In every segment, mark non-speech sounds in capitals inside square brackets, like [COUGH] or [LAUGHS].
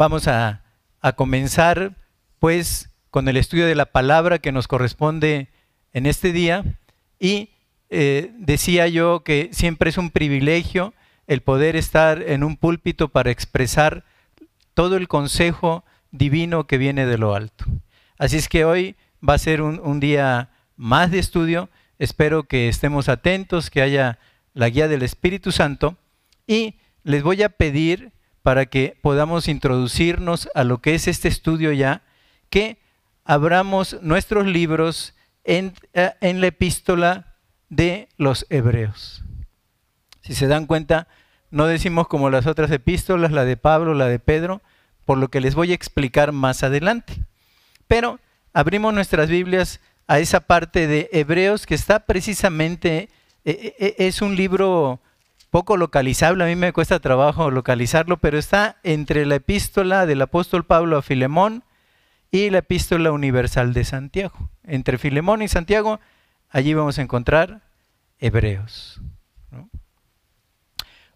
Vamos a, comenzar pues con el estudio de la palabra que nos corresponde en este día y eh, decía yo que siempre es un privilegio el poder estar en un púlpito para expresar todo el consejo divino que viene de lo alto. Así es que hoy va a ser un día más de estudio. Espero que estemos atentos, que haya la guía del Espíritu Santo y les voy a pedir para que podamos introducirnos a lo que es este estudio ya, que abramos nuestros libros en, eh, en la epístola de los hebreos. Si se dan cuenta, no decimos como las otras epístolas, la de Pablo, la de Pedro, por lo que les voy a explicar más adelante. Pero abrimos nuestras Biblias a esa parte de Hebreos que está precisamente, eh, eh, es un libro poco localizable, a mí me cuesta trabajo localizarlo, pero está entre la epístola del apóstol Pablo a Filemón y la epístola universal de Santiago. Entre Filemón y Santiago, allí vamos a encontrar Hebreos.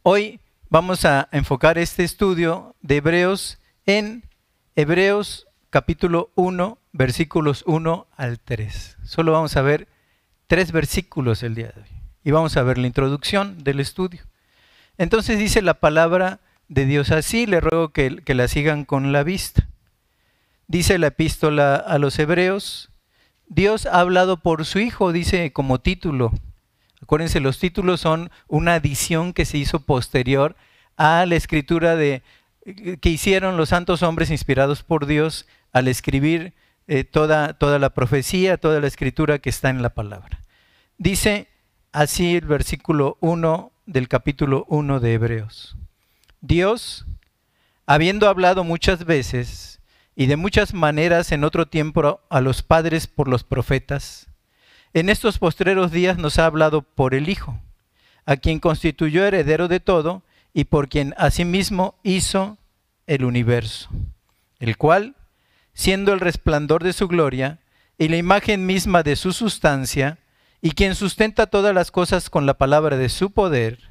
Hoy vamos a enfocar este estudio de Hebreos en Hebreos capítulo 1, versículos 1 al 3. Solo vamos a ver tres versículos el día de hoy y vamos a ver la introducción del estudio. Entonces dice la palabra de Dios así, le ruego que, la sigan con la vista. Dice la epístola a los hebreos, Dios ha hablado por su Hijo, dice como título. Acuérdense, los títulos son una adición que se hizo posterior a la escritura de, que hicieron los santos hombres inspirados por Dios al escribir eh, toda, toda la profecía, toda la escritura que está en la palabra. Dice así el versículo 1 del capítulo 1 de Hebreos. Dios, habiendo hablado muchas veces y de muchas maneras en otro tiempo a los padres por los profetas, en estos postreros días nos ha hablado por el Hijo, a quien constituyó heredero de todo y por quien asimismo hizo el universo, el cual, siendo el resplandor de su gloria y la imagen misma de su sustancia, y quien sustenta todas las cosas con la palabra de su poder,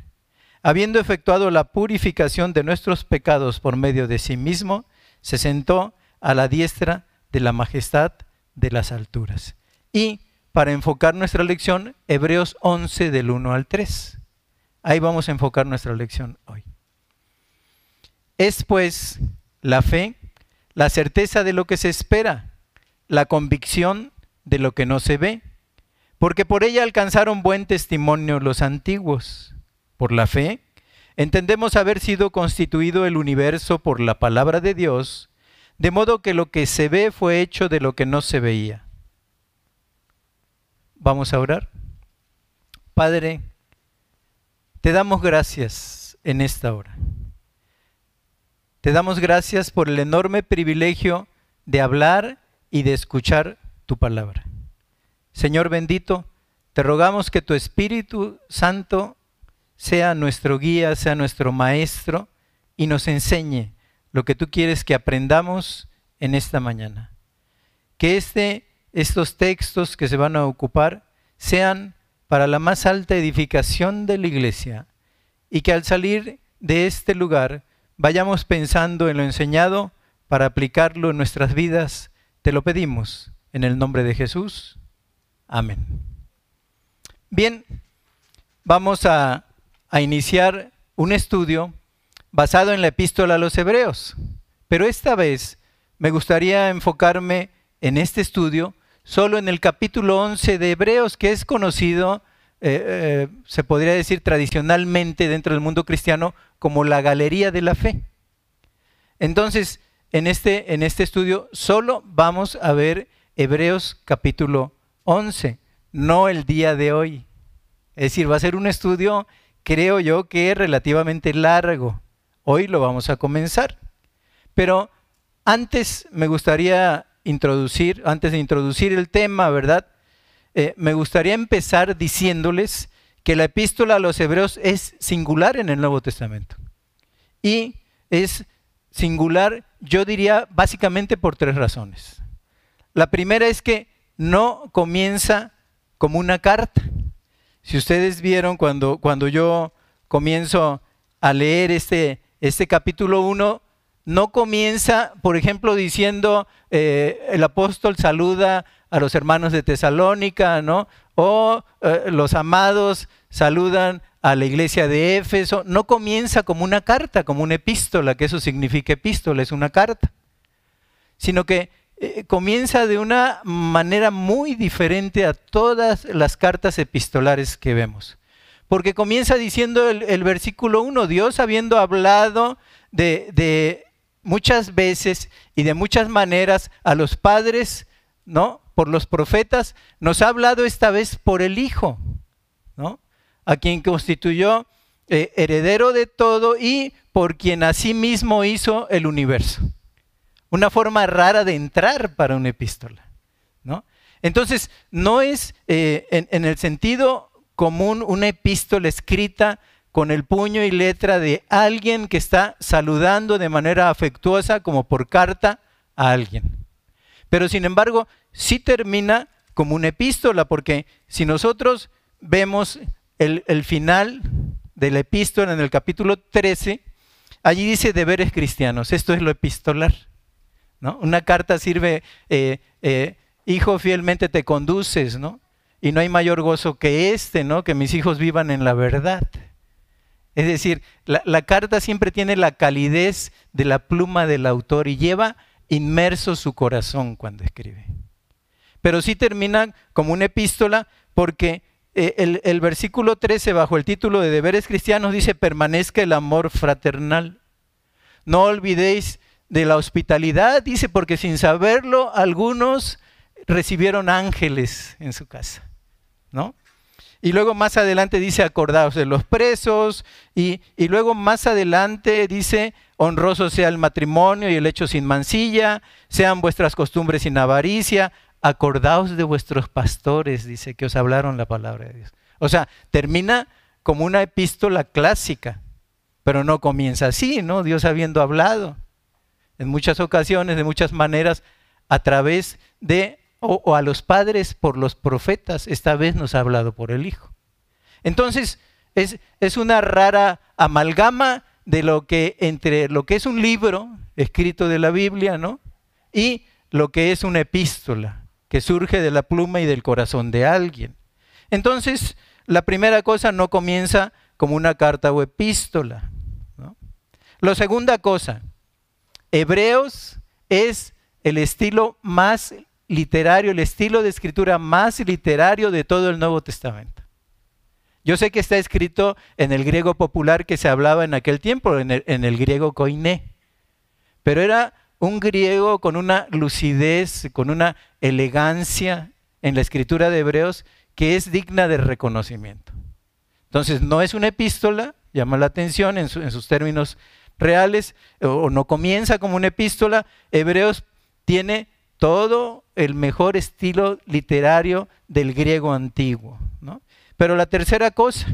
habiendo efectuado la purificación de nuestros pecados por medio de sí mismo, se sentó a la diestra de la majestad de las alturas. Y para enfocar nuestra lección, Hebreos 11 del 1 al 3. Ahí vamos a enfocar nuestra lección hoy. Es pues la fe, la certeza de lo que se espera, la convicción de lo que no se ve porque por ella alcanzaron buen testimonio los antiguos. Por la fe, entendemos haber sido constituido el universo por la palabra de Dios, de modo que lo que se ve fue hecho de lo que no se veía. Vamos a orar. Padre, te damos gracias en esta hora. Te damos gracias por el enorme privilegio de hablar y de escuchar tu palabra. Señor bendito, te rogamos que tu Espíritu Santo sea nuestro guía, sea nuestro maestro y nos enseñe lo que tú quieres que aprendamos en esta mañana. Que este, estos textos que se van a ocupar sean para la más alta edificación de la iglesia y que al salir de este lugar vayamos pensando en lo enseñado para aplicarlo en nuestras vidas. Te lo pedimos en el nombre de Jesús. Amén. Bien, vamos a, iniciar un estudio basado en la epístola a los hebreos, pero esta vez me gustaría enfocarme en este estudio solo en el capítulo 11 de Hebreos, que es conocido, eh, eh, se podría decir tradicionalmente dentro del mundo cristiano, como la galería de la fe. Entonces, en este, en este estudio solo vamos a ver Hebreos capítulo 11, no el día de hoy. Es decir, va a ser un estudio, creo yo, que es relativamente largo. Hoy lo vamos a comenzar. Pero antes me gustaría introducir, antes de introducir el tema, ¿verdad? Eh, me gustaría empezar diciéndoles que la epístola a los hebreos es singular en el Nuevo Testamento. Y es singular, yo diría, básicamente por tres razones. La primera es que no comienza como una carta. Si ustedes vieron cuando, cuando yo comienzo a leer este, este capítulo 1, no comienza, por ejemplo, diciendo eh, el apóstol saluda a los hermanos de Tesalónica, ¿no? O eh, los amados saludan a la iglesia de Éfeso. No comienza como una carta, como una epístola, que eso significa epístola, es una carta, sino que eh, comienza de una manera muy diferente a todas las cartas epistolares que vemos. Porque comienza diciendo el, versículo 1, Dios habiendo hablado de, muchas veces y de muchas maneras a los padres, ¿no? Por los profetas, nos ha hablado esta vez por el Hijo, ¿no? A quien constituyó eh, heredero de todo y por quien asimismo hizo el universo una forma rara de entrar para una epístola. ¿no? Entonces, no es eh, en, el sentido común una epístola escrita con el puño y letra de alguien que está saludando de manera afectuosa como por carta a alguien. Pero sin embargo, sí termina como una epístola, porque si nosotros vemos el, el final de la epístola en el capítulo 13, allí dice deberes cristianos, esto es lo epistolar. Una carta sirve, eh, eh, hijo, fielmente te conduces, ¿no? Y no hay mayor gozo que este, ¿no? Que mis hijos vivan en la verdad. Es decir, la, carta siempre tiene la calidez de la pluma del autor y lleva inmerso su corazón cuando escribe. Pero sí termina como una epístola porque eh, el, el, versículo 13 bajo el título de deberes cristianos dice, permanezca el amor fraternal. No olvidéis de la hospitalidad, dice, porque sin saberlo algunos recibieron ángeles en su casa, ¿no? Y luego más adelante dice, acordaos de los presos, y, y, luego más adelante dice, honroso sea el matrimonio y el hecho sin mancilla, sean vuestras costumbres sin avaricia, acordaos de vuestros pastores, dice, que os hablaron la palabra de Dios. O sea, termina como una epístola clásica, pero no comienza así, ¿no? Dios habiendo hablado en muchas ocasiones, de muchas maneras, a través de, o, a los padres por los profetas, esta vez nos ha hablado por el Hijo. Entonces, es, es una rara amalgama de lo que entre lo que es un libro escrito de la Biblia, ¿no? Y lo que es una epístola que surge de la pluma y del corazón de alguien. Entonces, la primera cosa no comienza como una carta o epístola. ¿no? La segunda cosa, Hebreos es el estilo más literario, el estilo de escritura más literario de todo el Nuevo Testamento. Yo sé que está escrito en el griego popular que se hablaba en aquel tiempo, en el, griego koiné, pero era un griego con una lucidez, con una elegancia en la escritura de Hebreos que es digna de reconocimiento. Entonces, no es una epístola, llama la atención en, en sus términos reales o no comienza como una epístola. Hebreos tiene todo el mejor estilo literario del griego antiguo. Pero la tercera cosa,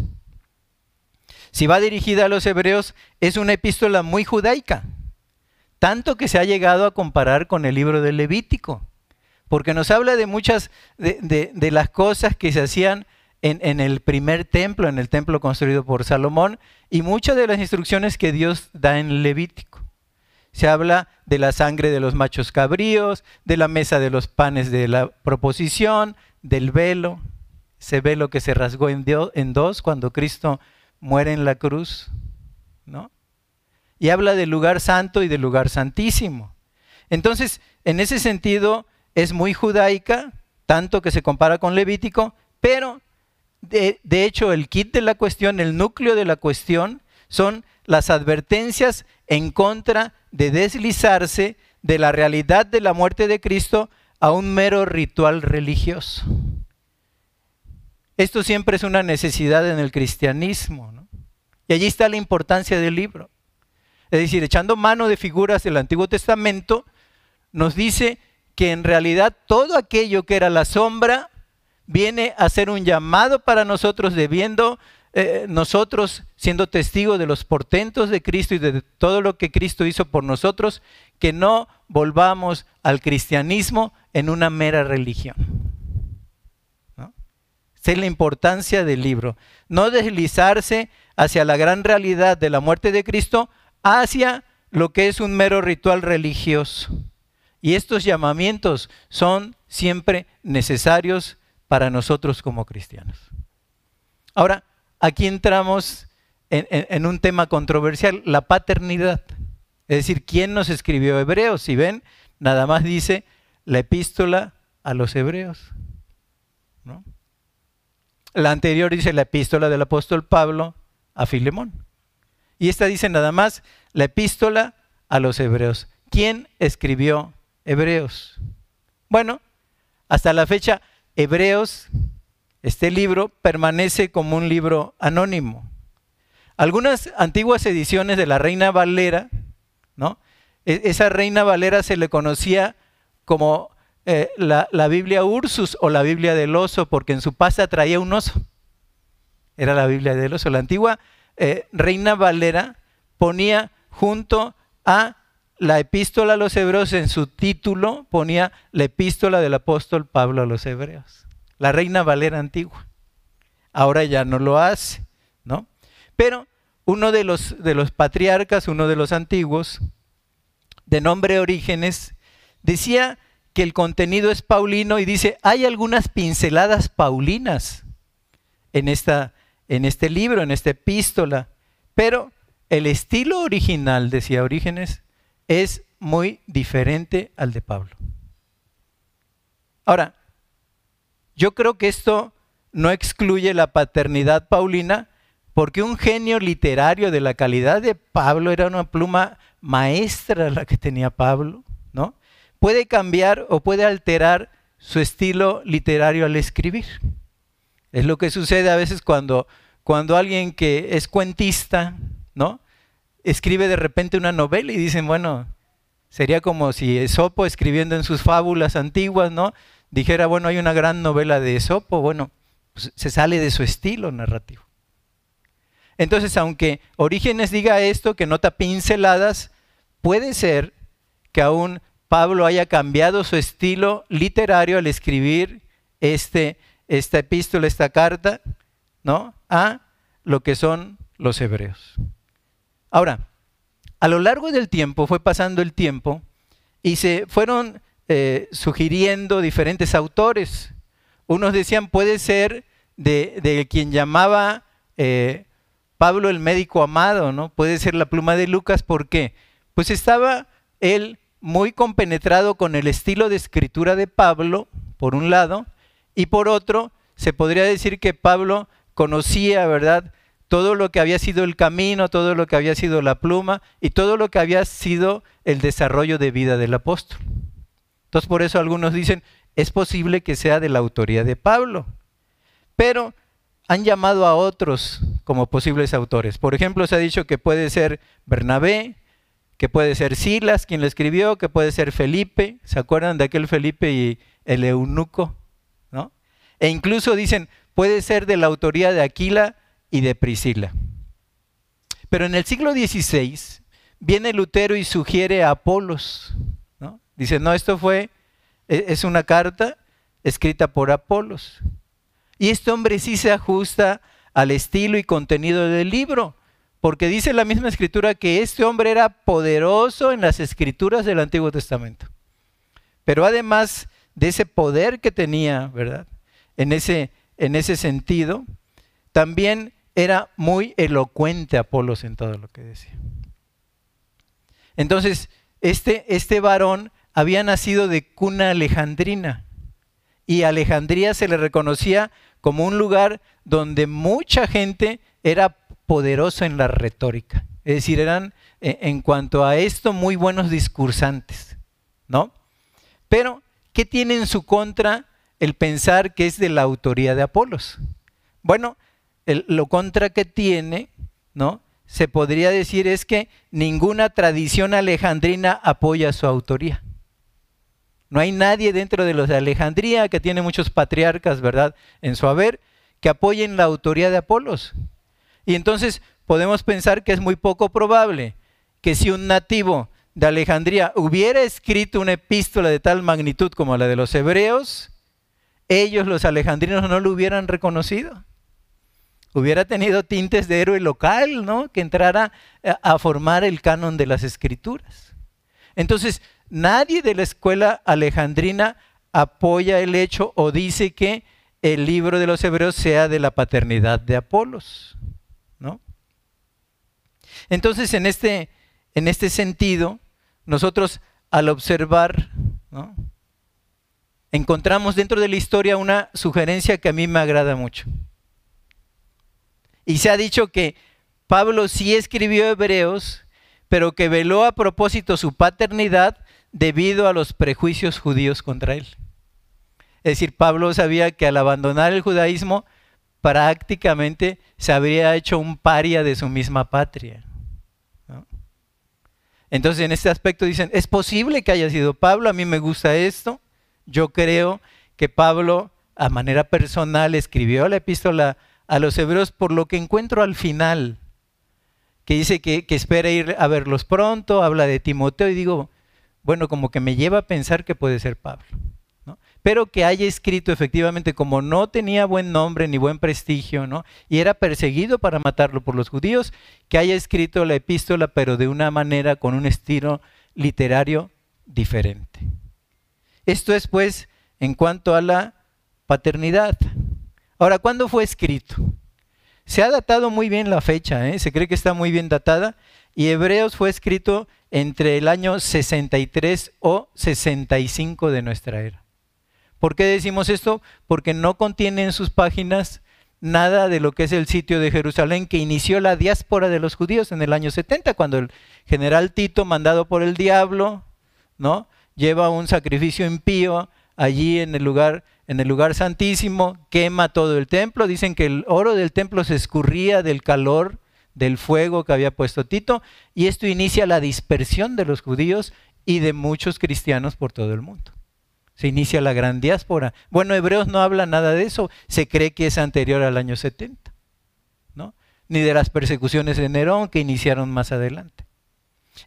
si va dirigida a los hebreos, es una epístola muy judaica, tanto que se ha llegado a comparar con el libro del Levítico, porque nos habla de muchas de, de las cosas que se hacían en, el primer templo, en el templo construido por Salomón, y muchas de las instrucciones que Dios da en Levítico. Se habla de la sangre de los machos cabríos, de la mesa de los panes de la proposición, del velo, ese velo que se rasgó en, en dos cuando Cristo muere en la cruz, ¿no? Y habla del lugar santo y del lugar santísimo. Entonces, en ese sentido, es muy judaica, tanto que se compara con Levítico, pero de, hecho, el kit de la cuestión, el núcleo de la cuestión, son las advertencias en contra de deslizarse de la realidad de la muerte de Cristo a un mero ritual religioso. Esto siempre es una necesidad en el cristianismo. Y allí está la importancia del libro. Es decir, echando mano de figuras del Antiguo Testamento, nos dice que en realidad todo aquello que era la sombra viene a ser un llamado para nosotros, debiendo eh, nosotros, siendo testigos de los portentos de Cristo y de todo lo que Cristo hizo por nosotros, que no volvamos al cristianismo en una mera religión. Esa es la importancia del libro. No deslizarse hacia la gran realidad de la muerte de Cristo, hacia lo que es un mero ritual religioso. Y estos llamamientos son siempre necesarios para nosotros como cristianos. Ahora, aquí entramos en, un tema controversial, la paternidad. Es decir, ¿quién nos escribió Hebreos? Si ven, nada más dice la epístola a los Hebreos. La anterior dice la epístola del apóstol Pablo a Filemón. Y esta dice nada más la epístola a los Hebreos. ¿Quién escribió Hebreos? Bueno, hasta la fecha, Hebreos, este libro, permanece como un libro anónimo. Algunas antiguas ediciones de la Reina Valera, ¿no? E, esa Reina Valera se le conocía como eh, la, Biblia Ursus o la Biblia del oso, porque en su pasta traía un oso. Era la Biblia del oso. La antigua eh, Reina Valera ponía junto a la epístola a los hebreos en su título, ponía la epístola del apóstol Pablo a los hebreos. La Reina Valera antigua. Ahora ya no lo hace, ¿no? Pero uno de los, de los patriarcas, uno de los antiguos, de nombre Orígenes, decía que el contenido es paulino y dice, hay algunas pinceladas paulinas en, esta, en este libro, en esta epístola, pero el estilo original, decía Orígenes, es muy diferente al de Pablo. Ahora, yo creo que esto no excluye la paternidad paulina, porque un genio literario de la calidad de Pablo era una pluma maestra la que tenía Pablo, ¿no? puede cambiar o puede alterar su estilo literario al escribir. Es lo que sucede a veces cuando, cuando alguien que es cuentista, ¿no? Escribe de repente una novela y dicen, bueno, sería como si Esopo escribiendo en sus fábulas antiguas, ¿no? Dijera, bueno, hay una gran novela de Esopo, bueno, pues se sale de su estilo narrativo. Entonces, aunque Orígenes diga esto, que nota pinceladas, puede ser que aún Pablo haya cambiado su estilo literario al escribir este, esta epístola, esta carta, ¿no? A lo que son los hebreos. Ahora, a lo largo del tiempo, fue pasando el tiempo, y se fueron eh, sugiriendo diferentes autores. Unos decían, puede ser de, quien llamaba eh, Pablo el médico amado, ¿no? Puede ser la pluma de Lucas, ¿por qué? Pues estaba él muy compenetrado con el estilo de escritura de Pablo, por un lado, y por otro, se podría decir que Pablo conocía, ¿verdad?, todo lo que había sido el camino, todo lo que había sido la pluma y todo lo que había sido el desarrollo de vida del apóstol. Entonces, por eso algunos dicen, es posible que sea de la autoría de Pablo, pero han llamado a otros como posibles autores. Por ejemplo, se ha dicho que puede ser Bernabé, que puede ser Silas quien lo escribió, que puede ser Felipe, ¿se acuerdan de aquel Felipe y el eunuco? ¿no? E incluso dicen, puede ser de la autoría de Aquila y de Priscila. Pero en el siglo XVI viene Lutero y sugiere a Apolos. ¿no? Dice, no, esto fue, e, es una carta escrita por Apolos. Y este hombre sí se ajusta al estilo y contenido del libro. Porque dice la misma escritura que este hombre era poderoso en las escrituras del Antiguo Testamento. Pero además de ese poder que tenía, ¿verdad? En ese, en ese sentido, también era muy elocuente Apolos en todo lo que decía. Entonces, este, este varón había nacido de cuna alejandrina y Alejandría se le reconocía como un lugar donde mucha gente era poderoso en la retórica. Es decir, eran eh, en cuanto a esto muy buenos discursantes, ¿no? Pero, ¿qué tiene en su contra el pensar que es de la autoría de Apolos? Bueno, lo contra que tiene, ¿no? Se podría decir es que ninguna tradición alejandrina apoya su autoría. No hay nadie dentro de los de Alejandría, que tiene muchos patriarcas, ¿verdad?, en su haber, que apoyen la autoría de Apolos. Y entonces podemos pensar que es muy poco probable que si un nativo de Alejandría hubiera escrito una epístola de tal magnitud como la de los hebreos, ellos, los alejandrinos, no lo hubieran reconocido. Hubiera tenido tintes de héroe local, ¿no? Que entrara a formar el canon de las escrituras. Entonces, nadie de la escuela alejandrina apoya el hecho o dice que el libro de los hebreos sea de la paternidad de Apolos, ¿no? Entonces, en este, en este sentido, nosotros al observar, encontramos dentro de la historia una sugerencia que a mí me agrada mucho. Y se ha dicho que Pablo sí escribió Hebreos, pero que veló a propósito su paternidad debido a los prejuicios judíos contra él. Es decir, Pablo sabía que al abandonar el judaísmo prácticamente se habría hecho un paria de su misma patria. Entonces en este aspecto dicen, es posible que haya sido Pablo, a mí me gusta esto, yo creo que Pablo a manera personal escribió la epístola a los hebreos por lo que encuentro al final, que dice que, espera ir a verlos pronto, habla de Timoteo y digo, bueno, como que me lleva a pensar que puede ser Pablo pero que haya escrito efectivamente como no tenía buen nombre ni buen prestigio, ¿no? Y era perseguido para matarlo por los judíos, que haya escrito la epístola, pero de una manera con un estilo literario diferente. Esto es pues en cuanto a la paternidad. Ahora, ¿cuándo fue escrito? Se ha datado muy bien la fecha, ¿eh? se cree que está muy bien datada, y Hebreos fue escrito entre el año 63 o 65 de nuestra era. ¿Por qué decimos esto? Porque no contiene en sus páginas nada de lo que es el sitio de Jerusalén que inició la diáspora de los judíos en el año 70, cuando el general Tito, mandado por el diablo, ¿no? lleva un sacrificio impío allí en el lugar en el lugar santísimo, quema todo el templo, dicen que el oro del templo se escurría del calor del fuego que había puesto Tito, y esto inicia la dispersión de los judíos y de muchos cristianos por todo el mundo se inicia la gran diáspora. Bueno, Hebreos no habla nada de eso, se cree que es anterior al año 70, ¿no? Ni de las persecuciones de Nerón que iniciaron más adelante.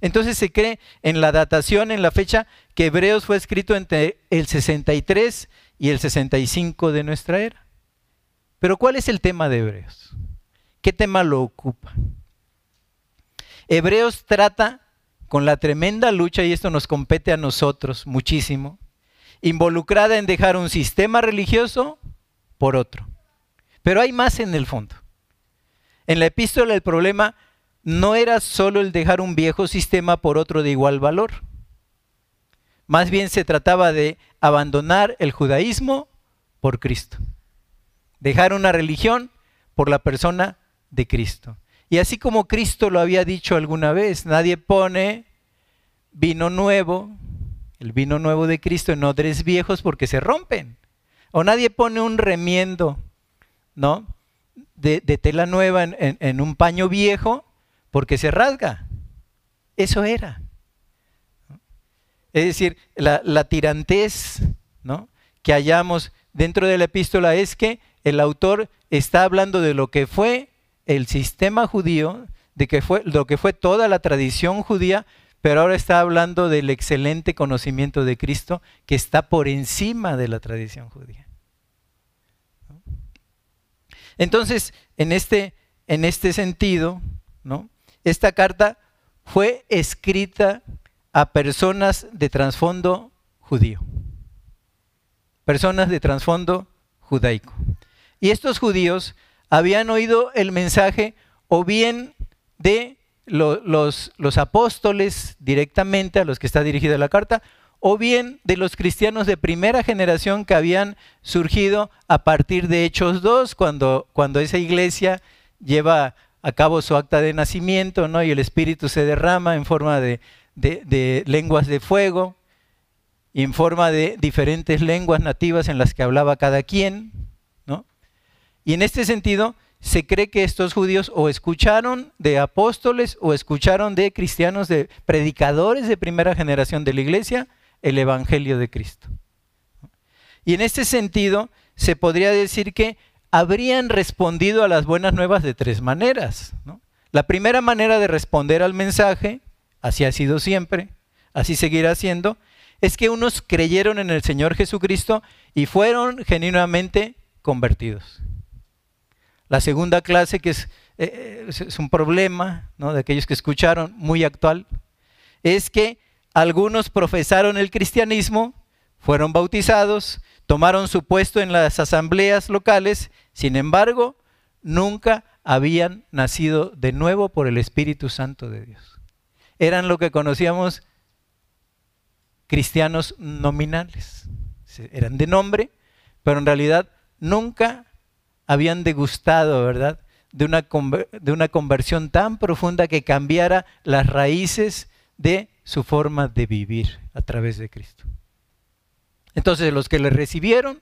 Entonces se cree en la datación, en la fecha, que Hebreos fue escrito entre el 63 y el 65 de nuestra era. Pero ¿cuál es el tema de Hebreos? ¿Qué tema lo ocupa? Hebreos trata con la tremenda lucha, y esto nos compete a nosotros muchísimo, involucrada en dejar un sistema religioso por otro. Pero hay más en el fondo. En la epístola el problema no era solo el dejar un viejo sistema por otro de igual valor. Más bien se trataba de abandonar el judaísmo por Cristo. Dejar una religión por la persona de Cristo. Y así como Cristo lo había dicho alguna vez, nadie pone vino nuevo el vino nuevo de Cristo en odres viejos porque se rompen. O nadie pone un remiendo, ¿no? De, tela nueva en, un paño viejo porque se rasga. Eso era. Es decir, la, tirantez ¿no? que hallamos dentro de la epístola es que el autor está hablando de lo que fue el sistema judío, de que fue, lo que fue toda la tradición judía, pero ahora está hablando del excelente conocimiento de Cristo que está por encima de la tradición judía. Entonces, en este, en este sentido, esta carta fue escrita a personas de trasfondo judío, personas de trasfondo judaico. Y estos judíos habían oído el mensaje o bien de los, los apóstoles directamente a los que está dirigida la carta, o bien de los cristianos de primera generación que habían surgido a partir de Hechos 2, cuando, cuando esa iglesia lleva a cabo su acta de nacimiento, ¿no? y el Espíritu se derrama en forma de, de lenguas de fuego, en forma de diferentes lenguas nativas en las que hablaba cada quien. ¿no? Y en este sentido, se cree que estos judíos o escucharon de apóstoles o escucharon de cristianos, de predicadores de primera generación de la iglesia, el Evangelio de Cristo. Y en este sentido, se podría decir que habrían respondido a las buenas nuevas de tres maneras. La primera manera de responder al mensaje, así ha sido siempre, así seguirá siendo, es que unos creyeron en el Señor Jesucristo y fueron genuinamente convertidos. La segunda clase, que es, eh, un problema de aquellos que escucharon, muy actual, es que algunos profesaron el cristianismo, fueron bautizados, tomaron su puesto en las asambleas locales, sin embargo, nunca habían nacido de nuevo por el Espíritu Santo de Dios. Eran lo que conocíamos cristianos nominales. Eran de nombre, pero en realidad nunca habían degustado, ¿verdad? De una, de una conversión tan profunda que cambiara las raíces de su forma de vivir a través de Cristo. Entonces los que le recibieron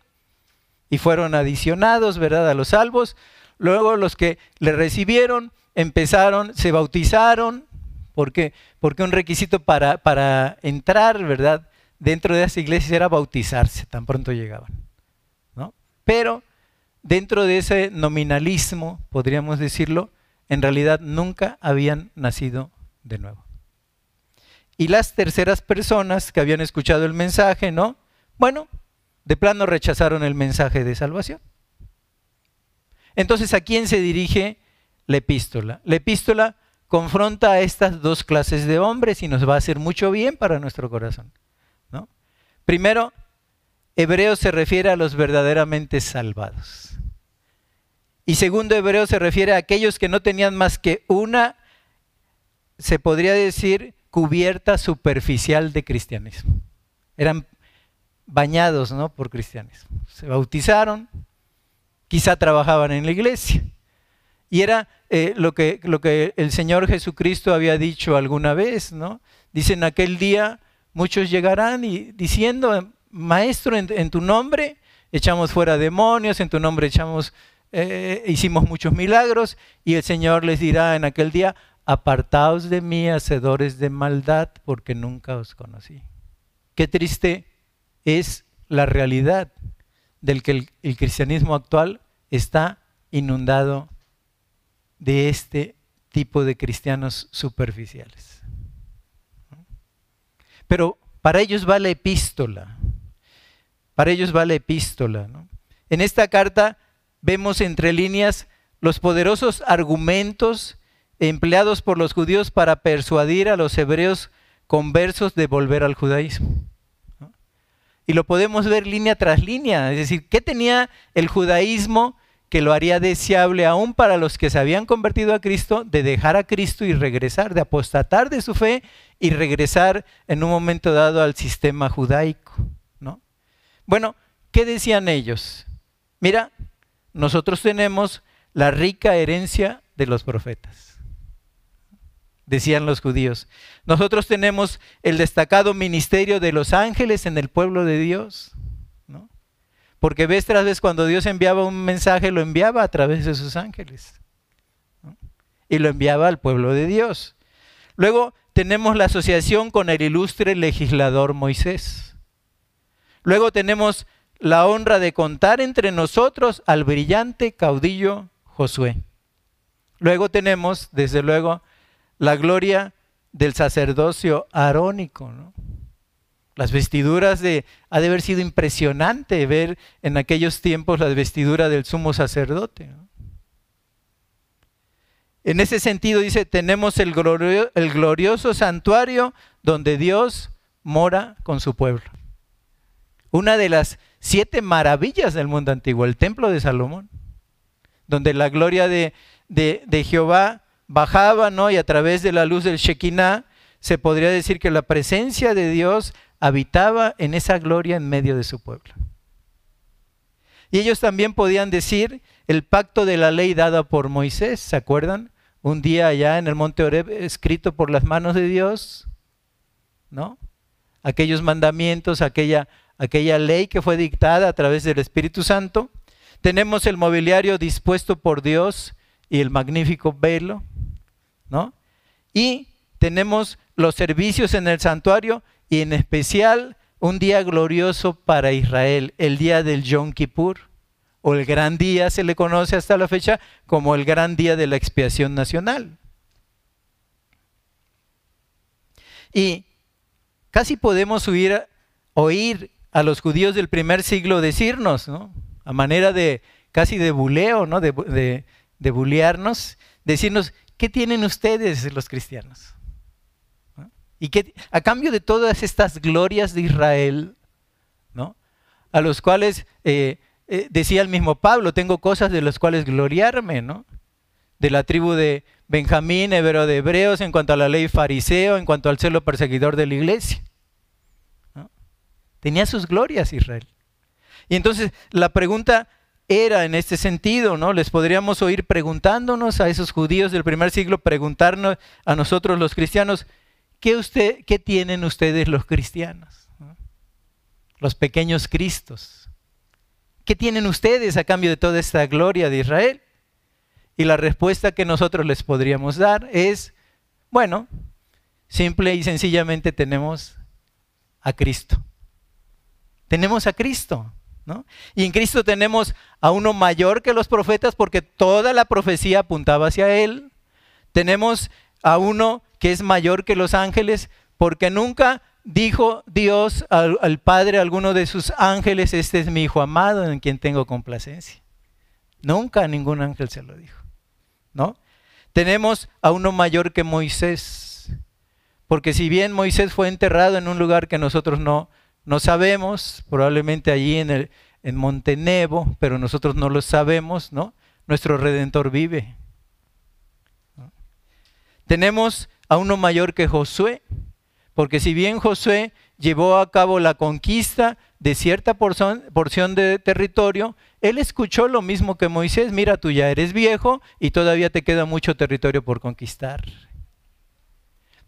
y fueron adicionados, ¿verdad?, a los salvos, luego los que le recibieron empezaron, se bautizaron, porque, porque un requisito para, entrar, ¿verdad?, dentro de esa iglesia era bautizarse, tan pronto llegaban. ¿no? Pero dentro de ese nominalismo, podríamos decirlo, en realidad nunca habían nacido de nuevo. Y las terceras personas que habían escuchado el mensaje, ¿no? Bueno, de plano rechazaron el mensaje de salvación. Entonces, ¿a quién se dirige la epístola? La epístola confronta a estas dos clases de hombres y nos va a hacer mucho bien para nuestro corazón. ¿no? Primero, Hebreo se refiere a los verdaderamente salvados. Y segundo, Hebreo se refiere a aquellos que no tenían más que una, se podría decir, cubierta superficial de cristianismo. Eran bañados ¿no? por cristianismo. Se bautizaron, quizá trabajaban en la iglesia. Y era eh, lo, que, el Señor Jesucristo había dicho alguna vez, ¿no? Dice, en aquel día muchos llegarán y diciendo, Maestro, en, tu nombre echamos fuera demonios, en tu nombre echamos, eh, hicimos muchos milagros, y el Señor les dirá en aquel día, apartaos de mí, hacedores de maldad, porque nunca os conocí. Qué triste es la realidad del que el, cristianismo actual está inundado de este tipo de cristianos superficiales. Pero para ellos va la epístola. Para ellos va la epístola. En esta carta vemos entre líneas los poderosos argumentos empleados por los judíos para persuadir a los hebreos conversos de volver al judaísmo. Y lo podemos ver línea tras línea. Es decir, ¿qué tenía el judaísmo que lo haría deseable aún para los que se habían convertido a Cristo de dejar a Cristo y regresar, de apostatar de su fe y regresar en un momento dado al sistema judaico? ¿no? Bueno, ¿qué decían ellos? Mira, nosotros tenemos la rica herencia de los profetas decían los judíos. Nosotros tenemos el destacado ministerio de los ángeles en el pueblo de Dios. Porque vez tras vez cuando Dios enviaba un mensaje, lo enviaba a través de sus ángeles. Y lo enviaba al pueblo de Dios. Luego tenemos la asociación con el ilustre legislador Moisés. Luego tenemos la honra de contar entre nosotros al brillante caudillo Josué. Luego tenemos, desde luego, la gloria del sacerdocio arónico. ¿no? Las vestiduras de... Ha de haber sido impresionante ver en aquellos tiempos las vestiduras del sumo sacerdote. En ese sentido dice, tenemos el, el glorioso santuario donde Dios mora con su pueblo. Una de las siete maravillas del mundo antiguo, el templo de Salomón, donde la gloria de, de, de Jehová bajaba, ¿no? Y a través de la luz del Shekinah se podría decir que la presencia de Dios habitaba en esa gloria en medio de su pueblo. Y ellos también podían decir el pacto de la ley dada por Moisés, ¿se acuerdan? Un día allá en el monte Oreb escrito por las manos de Dios, ¿no? Aquellos mandamientos, aquella, aquella ley que fue dictada a través del Espíritu Santo. Tenemos el mobiliario dispuesto por Dios y el magnífico velo. ¿no? Y tenemos los servicios en el santuario y en especial un día glorioso para Israel, el día del Yom Kippur, o el gran día se le conoce hasta la fecha como el gran día de la expiación nacional. Y casi podemos oír, a los judíos del primer siglo decirnos, ¿no? a manera de casi de buleo, ¿no? de, de bullearnos, decirnos, ¿qué tienen ustedes los cristianos? Y que a cambio de todas estas glorias de Israel, ¿no? a los cuales eh, eh, decía el mismo Pablo, tengo cosas de las cuales gloriarme, ¿no? De la tribu de Benjamín, hebreo de hebreos, en cuanto a la ley fariseo, en cuanto al celo perseguidor de la iglesia. Tenía sus glorias Israel. Y entonces la pregunta era en este sentido, ¿no? Les podríamos oír preguntándonos a esos judíos del primer siglo, preguntarnos a nosotros los cristianos, ¿qué, usted, tienen ustedes los cristianos? Los pequeños cristos. ¿Qué tienen ustedes a cambio de toda esta gloria de Israel? Y la respuesta que nosotros les podríamos dar es, bueno, simple y sencillamente tenemos a Cristo. Tenemos a Cristo. Y en Cristo tenemos a uno mayor que los profetas porque toda la profecía apuntaba hacia Él. Tenemos a uno que es mayor que los ángeles porque nunca dijo Dios al, Padre, a alguno de sus ángeles, este es mi Hijo amado en quien tengo complacencia. Nunca ningún ángel se lo dijo. ¿no? Tenemos a uno mayor que Moisés. Porque si bien Moisés fue enterrado en un lugar que nosotros no, no sabemos, probablemente allí en, el, en Montenevo, pero nosotros no lo sabemos, ¿no? Nuestro Redentor vive. Tenemos a uno mayor que Josué, porque si bien Josué llevó a cabo la conquista de cierta porción, de territorio, él escuchó lo mismo que Moisés, mira, tú ya eres viejo y todavía te queda mucho territorio por conquistar.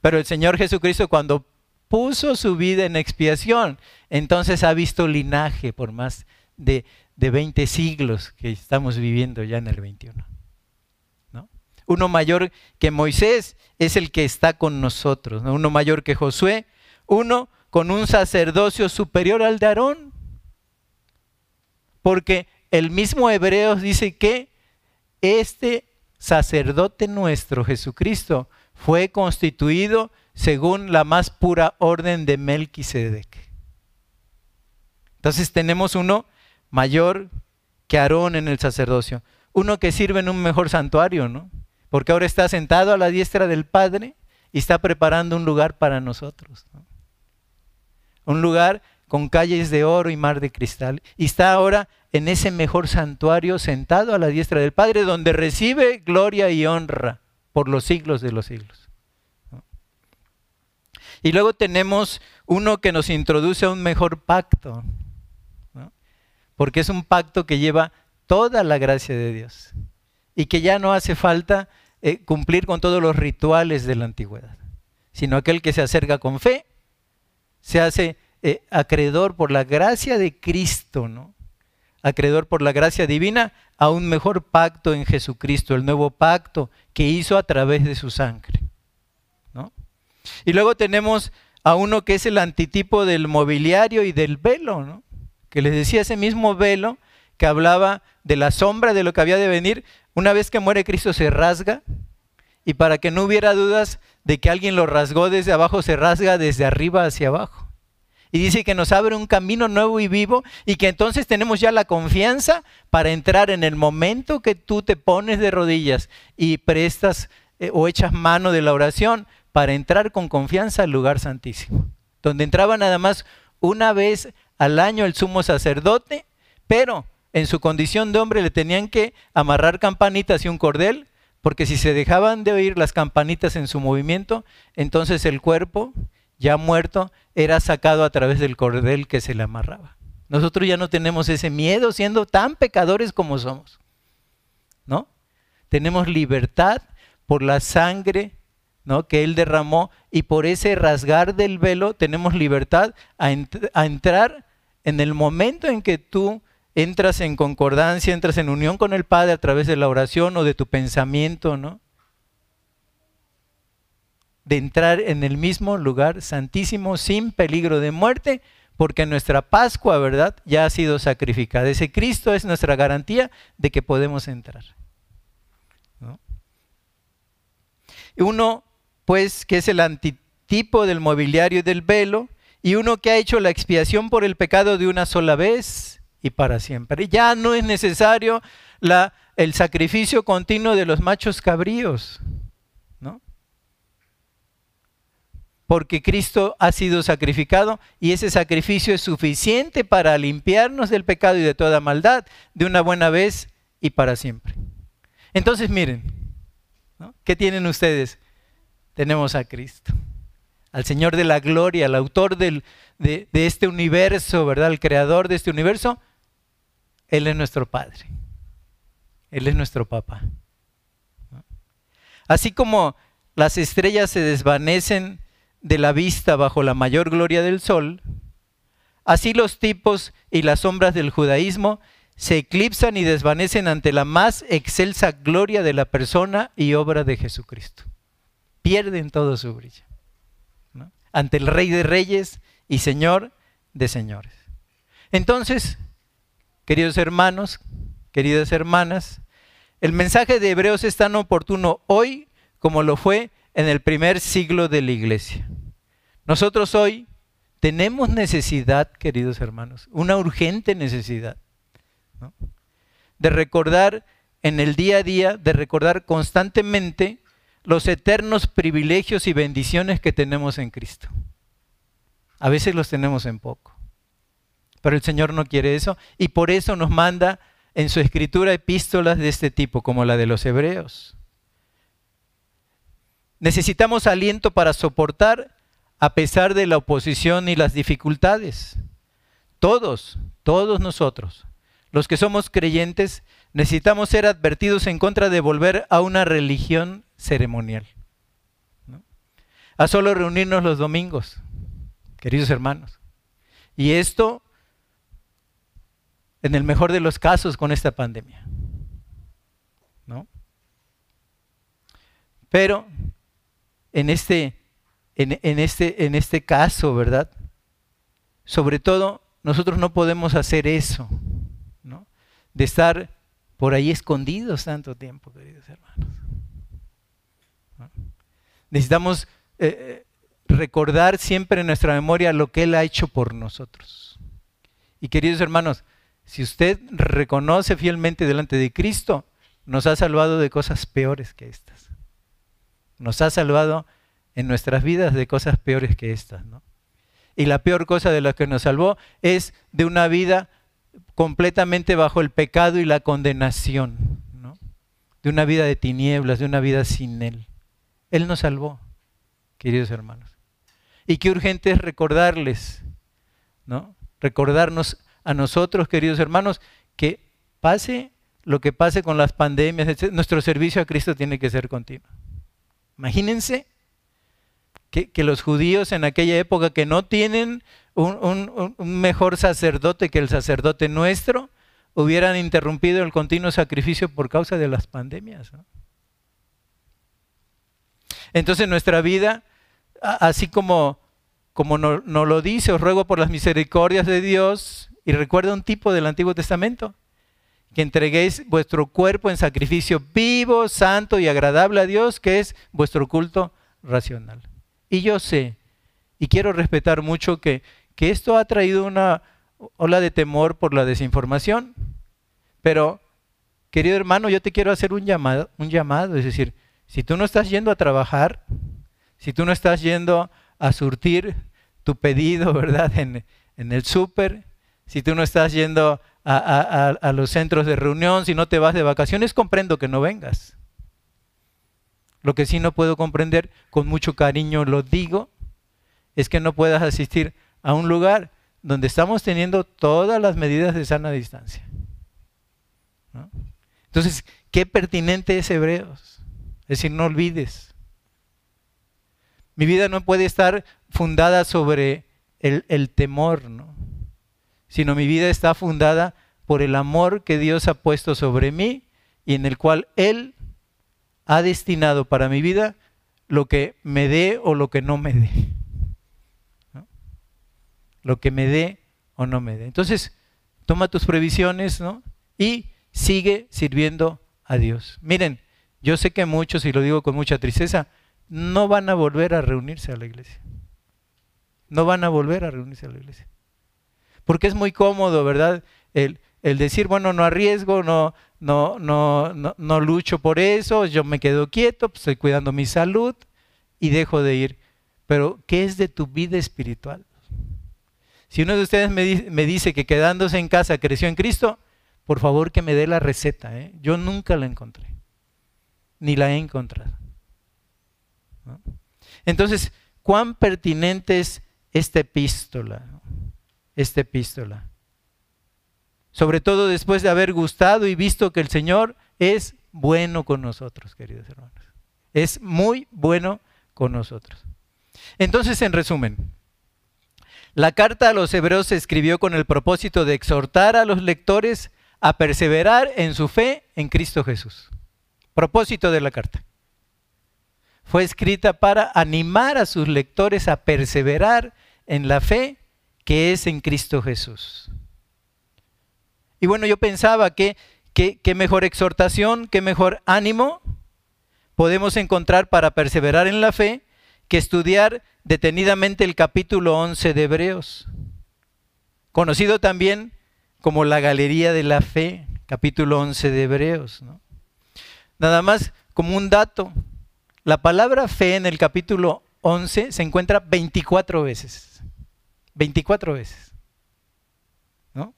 Pero el Señor Jesucristo cuando puso su vida en expiación. Entonces ha visto linaje por más de, de 20 siglos que estamos viviendo ya en el 21. ¿No? Uno mayor que Moisés es el que está con nosotros, uno mayor que Josué, uno con un sacerdocio superior al de Aarón. Porque el mismo Hebreos dice que este sacerdote nuestro, Jesucristo, fue constituido según la más pura orden de Melquisedec. Entonces tenemos uno mayor que Aarón en el sacerdocio, uno que sirve en un mejor santuario, ¿no? Porque ahora está sentado a la diestra del Padre y está preparando un lugar para nosotros. Un lugar con calles de oro y mar de cristal. Y está ahora en ese mejor santuario sentado a la diestra del Padre, donde recibe gloria y honra por los siglos de los siglos. Y luego tenemos uno que nos introduce a un mejor pacto, porque es un pacto que lleva toda la gracia de Dios y que ya no hace falta eh, cumplir con todos los rituales de la antigüedad, sino aquel que se acerca con fe, se hace eh, acreedor por la gracia de Cristo, ¿no? acreedor por la gracia divina a un mejor pacto en Jesucristo, el nuevo pacto que hizo a través de su sangre. Y luego tenemos a uno que es el antitipo del mobiliario y del velo, ¿no? que les decía ese mismo velo que hablaba de la sombra de lo que había de venir. Una vez que muere Cristo se rasga y para que no hubiera dudas de que alguien lo rasgó desde abajo, se rasga desde arriba hacia abajo. Y dice que nos abre un camino nuevo y vivo y que entonces tenemos ya la confianza para entrar en el momento que tú te pones de rodillas y prestas eh, o echas mano de la oración para entrar con confianza al lugar santísimo, donde entraba nada más una vez al año el sumo sacerdote, pero en su condición de hombre le tenían que amarrar campanitas y un cordel, porque si se dejaban de oír las campanitas en su movimiento, entonces el cuerpo, ya muerto, era sacado a través del cordel que se le amarraba. Nosotros ya no tenemos ese miedo siendo tan pecadores como somos. ¿No? Tenemos libertad por la sangre ¿no? que Él derramó y por ese rasgar del velo tenemos libertad a, a, entrar en el momento en que tú entras en concordancia, entras en unión con el Padre a través de la oración o de tu pensamiento, ¿no? De entrar en el mismo lugar santísimo sin peligro de muerte, porque nuestra Pascua, ¿verdad? Ya ha sido sacrificada. Ese Cristo es nuestra garantía de que podemos entrar. ¿no? Uno pues que es el antitipo del mobiliario y del velo, y uno que ha hecho la expiación por el pecado de una sola vez y para siempre. Ya no es necesario el sacrificio continuo de los machos cabríos, ¿no? Porque Cristo ha sido sacrificado y ese sacrificio es suficiente para limpiarnos del pecado y de toda maldad de una buena vez y para siempre. Entonces miren, ¿qué tienen ustedes? Tenemos a Cristo al Señor de la gloria, al autor de, de, este universo, ¿verdad? El creador de este universo, Él es nuestro Padre. Él es nuestro Papá. Así como las estrellas se desvanecen de la vista bajo la mayor gloria del sol, así los tipos y las sombras del judaísmo se eclipsan y desvanecen ante la más excelsa gloria de la persona y obra de Jesucristo. Pierden todo su brillo ante el Rey de Reyes y Señor de Señores. Entonces, queridos hermanos, queridas hermanas, el mensaje de Hebreos es tan oportuno hoy como lo fue en el primer siglo de la iglesia. Nosotros hoy tenemos necesidad, queridos hermanos, una urgente necesidad, de recordar en el día a día, de recordar constantemente los eternos privilegios y bendiciones que tenemos en Cristo. A veces los tenemos en poco. Pero el Señor no quiere eso y por eso nos manda en su escritura epístolas de este tipo, como la de los hebreos. Necesitamos aliento para soportar a pesar de la oposición y las dificultades. Todos, todos nosotros, los que somos creyentes, necesitamos ser advertidos en contra de volver a una religión ceremonial. A solo reunirnos los domingos, queridos hermanos. Y esto, en el mejor de los casos, con esta pandemia. ¿No? Pero en este, en, este, en este caso, ¿verdad? Sobre todo, nosotros no podemos hacer eso, ¿no? De estar por ahí escondidos tanto tiempo, queridos hermanos. Necesitamos eh, eh, recordar siempre en nuestra memoria lo que Él ha hecho por nosotros. Y queridos hermanos, si usted reconoce fielmente delante de Cristo, nos ha salvado de cosas peores que estas. Nos ha salvado en nuestras vidas de cosas peores que estas. Y la peor cosa de la que nos salvó es de una vida completamente bajo el pecado y la condenación, de una vida de tinieblas, de una vida sin Él. Él nos salvó, queridos hermanos. Y qué urgente es recordarles, ¿no? Recordarnos a nosotros, queridos hermanos, que pase lo que pase con las pandemias, nuestro servicio a Cristo tiene que ser continuo. Imagínense que, los judíos en aquella época que no tienen un, mejor sacerdote que el sacerdote nuestro, hubieran interrumpido el continuo sacrificio por causa de las pandemias. Entonces nuestra vida, así como, como nos no lo dice, os ruego por las misericordias de Dios, y recuerda un tipo del Antiguo Testamento, que entreguéis vuestro cuerpo en sacrificio vivo, santo y agradable a Dios, que es vuestro culto racional. Y yo sé, y quiero respetar mucho que, que esto ha traído una ola de temor por la desinformación, pero querido hermano, yo te quiero hacer un llamado, un llamado, es decir, si tú no estás yendo a trabajar, si tú no estás yendo a surtir tu pedido, [LAUGHS] ¿verdad? En, el súper, si tú no estás yendo a, los centros de reunión, si no te vas de vacaciones, comprendo que no vengas. Lo que sí no puedo comprender, con mucho cariño lo digo, es que no puedas asistir a un lugar donde estamos teniendo todas las medidas de sana distancia. Entonces, qué pertinente es Hebreos. Es decir, no olvides. Mi vida no puede estar fundada sobre el, temor, ¿no? Sino mi vida está fundada por el amor que Dios ha puesto sobre mí y en el cual Él ha destinado para mi vida lo que me dé o lo que no me dé. Lo que me dé o no me dé. Entonces, toma tus previsiones ¿no? y sigue sirviendo a Dios. Miren, yo sé que muchos, y lo digo con mucha tristeza, no van a volver a reunirse a la iglesia. No van a volver a reunirse a la iglesia. Porque es muy cómodo, ¿verdad? el, decir, bueno, no arriesgo, no, no, no, no, no lucho por eso, yo me quedo quieto, pues, estoy cuidando mi salud y dejo de ir. Pero, ¿qué es de tu vida espiritual? Si uno de ustedes me, dice que quedándose en casa creció en Cristo, por favor que me dé la receta. ¿eh? Yo nunca la encontré, ni la he encontrado. Entonces, ¿cuán pertinente es esta epístola? Esta epístola. Sobre todo después de haber gustado y visto que el Señor es bueno con nosotros, queridos hermanos. Es muy bueno con nosotros. Entonces, en resumen, la carta a los hebreos se escribió con el propósito de exhortar a los lectores a perseverar en su fe en Cristo Jesús. Propósito de la carta. Fue escrita para animar a sus lectores a perseverar en la fe que es en Cristo Jesús. Y bueno, yo pensaba que qué mejor exhortación, qué mejor ánimo podemos encontrar para perseverar en la fe que estudiar detenidamente el capítulo 11 de Hebreos, conocido también como la Galería de la Fe, capítulo 11 de Hebreos. Nada más como un dato, la palabra fe en el capítulo 11 se encuentra 24 veces. 24 veces. ¿no?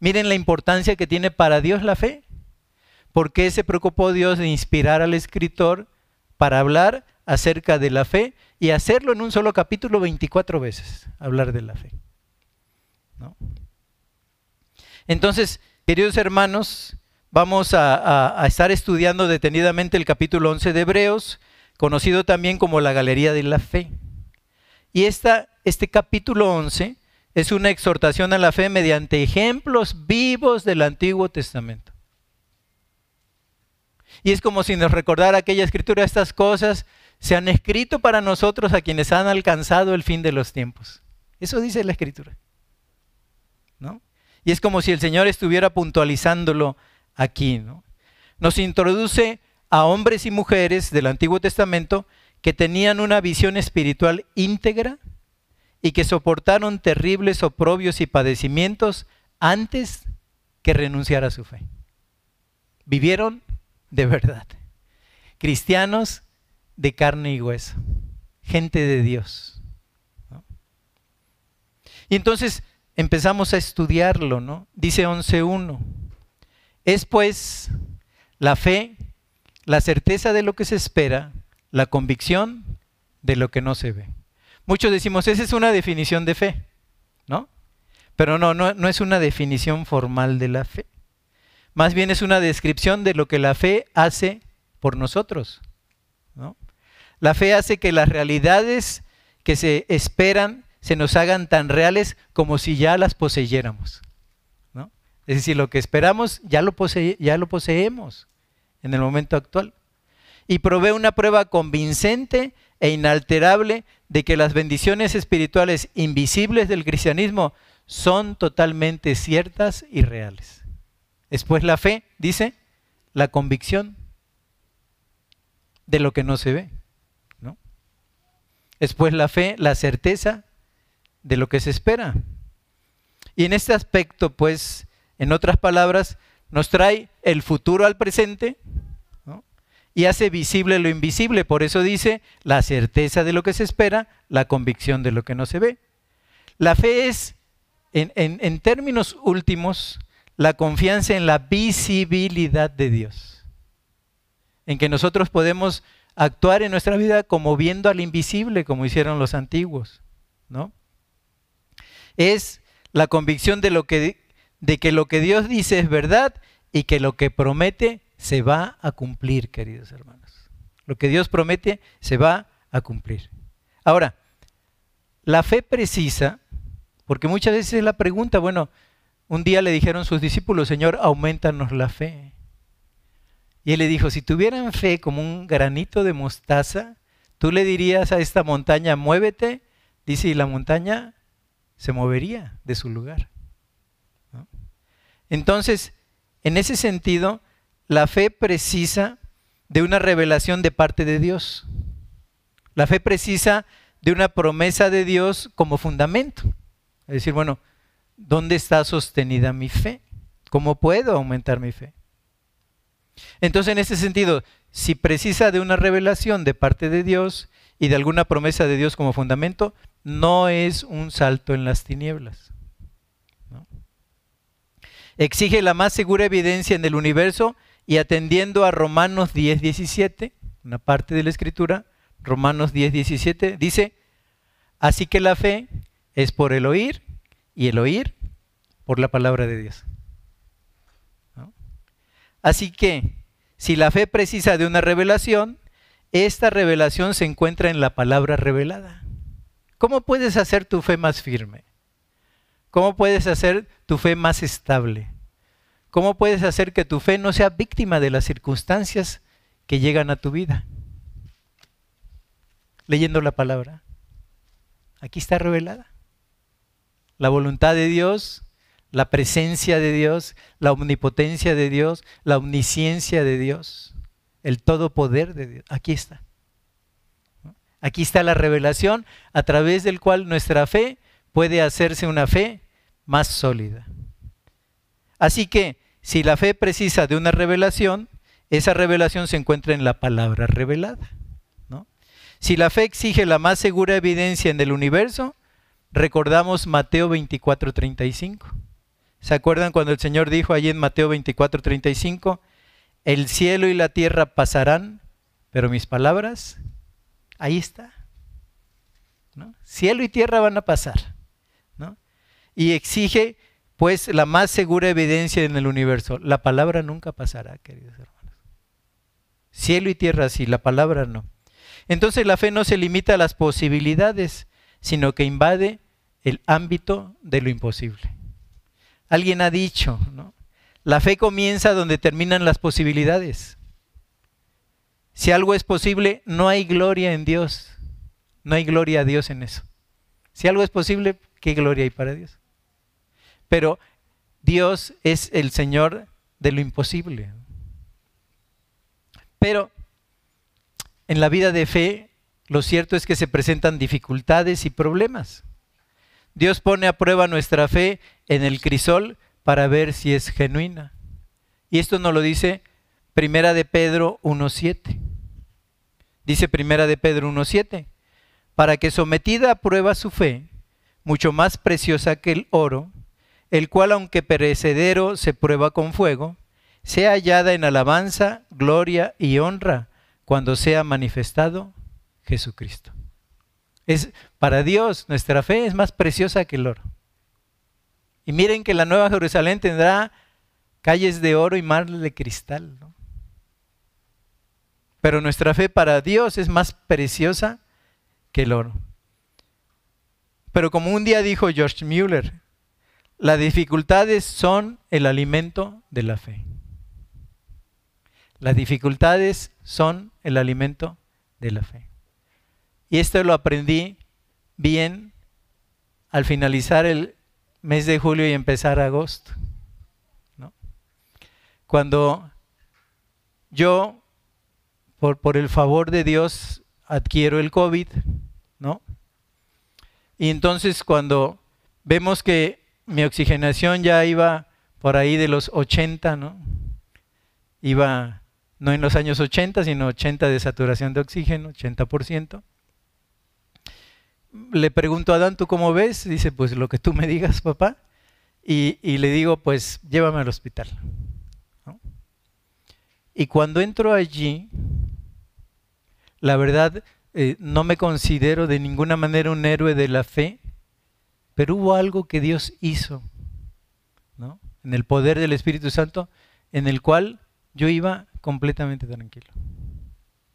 Miren la importancia que tiene para Dios la fe. ¿Por qué se preocupó Dios de inspirar al escritor para hablar acerca de la fe y hacerlo en un solo capítulo 24 veces, hablar de la fe. Entonces, queridos hermanos, vamos a, estar estudiando detenidamente el capítulo 11 de Hebreos, conocido también como la Galería de la Fe. Y esta, este capítulo 11 es una exhortación a la fe mediante ejemplos vivos del Antiguo Testamento. Y es como si nos recordara aquella escritura, estas cosas se han escrito para nosotros a quienes han alcanzado el fin de los tiempos. Eso dice la escritura. ¿no? Y es como si el Señor estuviera puntualizándolo aquí. ¿no? Nos introduce a hombres y mujeres del Antiguo Testamento que tenían una visión espiritual íntegra y que soportaron terribles oprobios y padecimientos antes que renunciar a su fe. Vivieron de verdad. Cristianos de carne y hueso, gente de Dios. Y entonces empezamos a estudiarlo, ¿no? Dice 11.1, es pues la fe, la certeza de lo que se espera, la convicción de lo que no se ve. Muchos decimos, esa es una definición de fe, ¿no? Pero no, no, no es una definición formal de la fe. Más bien es una descripción de lo que la fe hace por nosotros. ¿no? La fe hace que las realidades que se esperan se nos hagan tan reales como si ya las poseyéramos. ¿no? Es decir, lo que esperamos ya lo, ya lo poseemos en el momento actual. Y provee una prueba convincente e inalterable de que las bendiciones espirituales invisibles del cristianismo son totalmente ciertas y reales. Después la fe, dice, la convicción de lo que no se ve. Después la fe, la certeza de lo que se espera. Y en este aspecto, pues, en otras palabras, nos trae el futuro al presente y hace visible lo invisible. Por eso dice la certeza de lo que se espera, la convicción de lo que no se ve. La fe es, en, términos últimos, la confianza en la visibilidad de Dios. En que nosotros podemos actuar en nuestra vida como viendo al invisible, como hicieron los antiguos, ¿no? Es la convicción de, lo que, de que lo que Dios dice es verdad y que lo que promete se va a cumplir, queridos hermanos. Lo que Dios promete se va a cumplir. Ahora, la fe precisa, porque muchas veces la pregunta, bueno, un día le dijeron sus discípulos, Señor, aumentanos la fe. Y él le dijo, si tuvieran fe como un granito de mostaza, tú le dirías a esta montaña, muévete, dice, y la montaña se movería de su lugar. Entonces, en ese sentido, la fe precisa de una revelación de parte de Dios. La fe precisa de una promesa de Dios como fundamento. Es decir, bueno, ¿dónde está sostenida mi fe? ¿Cómo puedo aumentar mi fe? Entonces, en ese sentido, si precisa de una revelación de parte de Dios y de alguna promesa de Dios como fundamento, no es un salto en las tinieblas. Exige la más segura evidencia en el universo y atendiendo a Romanos 10, 17, una parte de la escritura, Romanos 10, 17, dice, así que la fe es por el oír y el oír por la palabra de Dios. Así que, si la fe precisa de una revelación, esta revelación se encuentra en la palabra revelada. ¿Cómo puedes hacer tu fe más firme? ¿Cómo puedes hacer tu fe más estable? ¿Cómo puedes hacer que tu fe no sea víctima de las circunstancias que llegan a tu vida? Leyendo la palabra. Aquí está revelada. La voluntad de Dios la presencia de Dios, la omnipotencia de Dios, la omnisciencia de Dios, el todo poder de Dios. Aquí está. Aquí está la revelación a través del cual nuestra fe puede hacerse una fe más sólida. Así que si la fe precisa de una revelación, esa revelación se encuentra en la palabra revelada. Si la fe exige la más segura evidencia en el universo, recordamos Mateo 24:35. ¿Se acuerdan cuando el Señor dijo allí en Mateo 24, 35? El cielo y la tierra pasarán, pero mis palabras, ahí está. ¿no? Cielo y tierra van a pasar. ¿no? Y exige pues la más segura evidencia en el universo. La palabra nunca pasará, queridos hermanos. Cielo y tierra sí, la palabra no. Entonces la fe no se limita a las posibilidades, sino que invade el ámbito de lo imposible. Alguien ha dicho, ¿no? La fe comienza donde terminan las posibilidades. Si algo es posible, no hay gloria en Dios. No hay gloria a Dios en eso. Si algo es posible, ¿qué gloria hay para Dios? Pero Dios es el Señor de lo imposible. Pero en la vida de fe, lo cierto es que se presentan dificultades y problemas. Dios pone a prueba nuestra fe en el crisol para ver si es genuina. Y esto nos lo dice Primera de Pedro 1.7. Dice Primera de Pedro 1.7, para que sometida a prueba su fe, mucho más preciosa que el oro, el cual aunque perecedero se prueba con fuego, sea hallada en alabanza, gloria y honra cuando sea manifestado Jesucristo. Es para Dios nuestra fe es más preciosa que el oro. Y miren que la Nueva Jerusalén tendrá calles de oro y mar de cristal. Pero nuestra fe para Dios es más preciosa que el oro. Pero como un día dijo George Mueller, las dificultades son el alimento de la fe. Las dificultades son el alimento de la fe. Y esto lo aprendí bien al finalizar el mes de julio y empezar agosto. Cuando yo, por, por el favor de Dios, adquiero el COVID, ¿no? Y entonces cuando vemos que mi oxigenación ya iba por ahí de los 80, ¿no? Iba no en los años 80, sino 80 de saturación de oxígeno, 80% le pregunto a Adán, ¿tú cómo ves? Dice, pues lo que tú me digas, papá. Y, le digo, pues llévame al hospital. Y cuando entro allí, la verdad, eh, no me considero de ninguna manera un héroe de la fe, pero hubo algo que Dios hizo, ¿no? En el poder del Espíritu Santo, en el cual yo iba completamente tranquilo.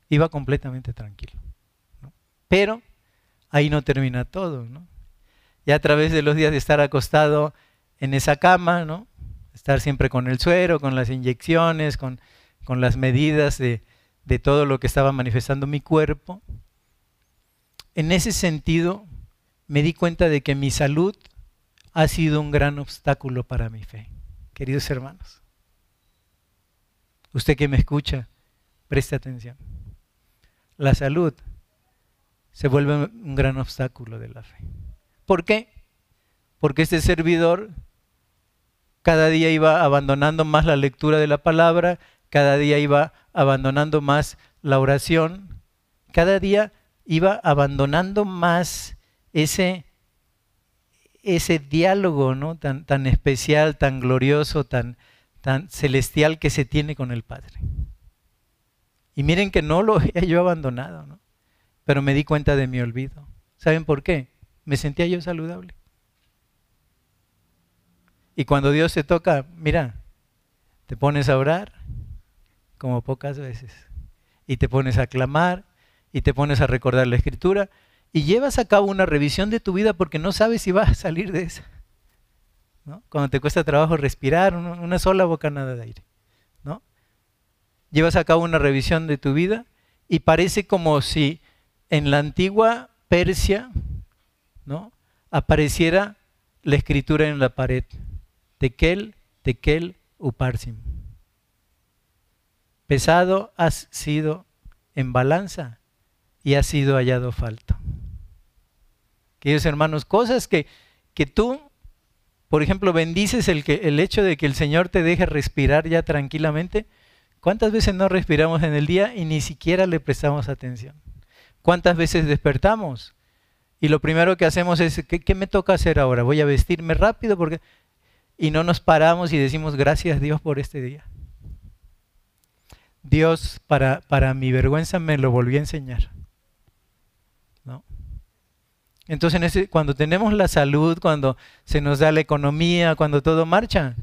Iba completamente tranquilo. Pero ahí no termina todo, ¿no? Ya a través de los días de estar acostado en esa cama, ¿no? Estar siempre con el suero, con las inyecciones, con, con las medidas de, de todo lo que estaba manifestando mi cuerpo. En ese sentido, me di cuenta de que mi salud ha sido un gran obstáculo para mi fe. Queridos hermanos, usted que me escucha, preste atención. La salud se vuelve un gran obstáculo de la fe. ¿Por qué? Porque este servidor cada día iba abandonando más la lectura de la palabra, cada día iba abandonando más la oración, cada día iba abandonando más ese, ese diálogo ¿no? tan, tan especial, tan glorioso, tan, tan celestial que se tiene con el Padre. Y miren que no lo [LAUGHS] había yo abandonado, ¿no? pero me di cuenta de mi olvido. ¿Saben por qué? Me sentía yo saludable. Y cuando Dios te toca, mira, te pones a orar como pocas veces. Y te pones a clamar y te pones a recordar la escritura y llevas a cabo una revisión de tu vida porque no sabes si vas a salir de esa. Cuando te cuesta trabajo respirar, una sola bocanada de aire. ¿no? Llevas a cabo una revisión de tu vida y parece como si en la antigua Persia ¿no? apareciera la escritura en la pared. Tekel, Tekel, Uparsim. Pesado has sido en balanza y has sido hallado falto. Queridos hermanos, cosas que, que tú, por ejemplo, bendices el, que, el hecho de que el Señor te deje respirar ya tranquilamente. ¿Cuántas veces no respiramos en el día y ni siquiera le prestamos atención? ¿Cuántas veces despertamos? Y lo primero que hacemos es, ¿qué, qué me toca hacer ahora? Voy a vestirme rápido porque y no nos paramos y decimos gracias Dios por este día. Dios para, para mi vergüenza me lo volvió a enseñar. Entonces cuando tenemos la salud, cuando se nos da la economía, cuando todo marcha,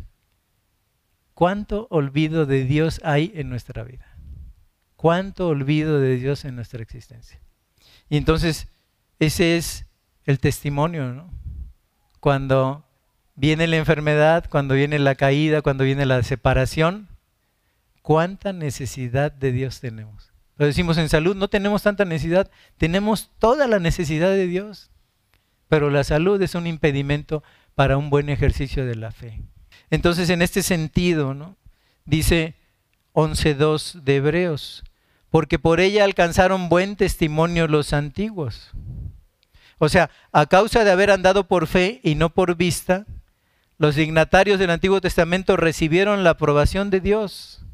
¿cuánto olvido de Dios hay en nuestra vida? ¿Cuánto olvido de Dios en nuestra existencia? Y entonces ese es el testimonio, ¿no? Cuando viene la enfermedad, cuando viene la caída, cuando viene la separación, ¿cuánta necesidad de Dios tenemos? Lo decimos en salud, no tenemos tanta necesidad, tenemos toda la necesidad de Dios, pero la salud es un impedimento para un buen ejercicio de la fe. Entonces, en este sentido, dice 11.2 de Hebreos, porque por ella alcanzaron buen testimonio los antiguos. O sea, a causa de haber andado por fe y no por vista, los dignatarios del Antiguo Testamento recibieron la aprobación de Dios.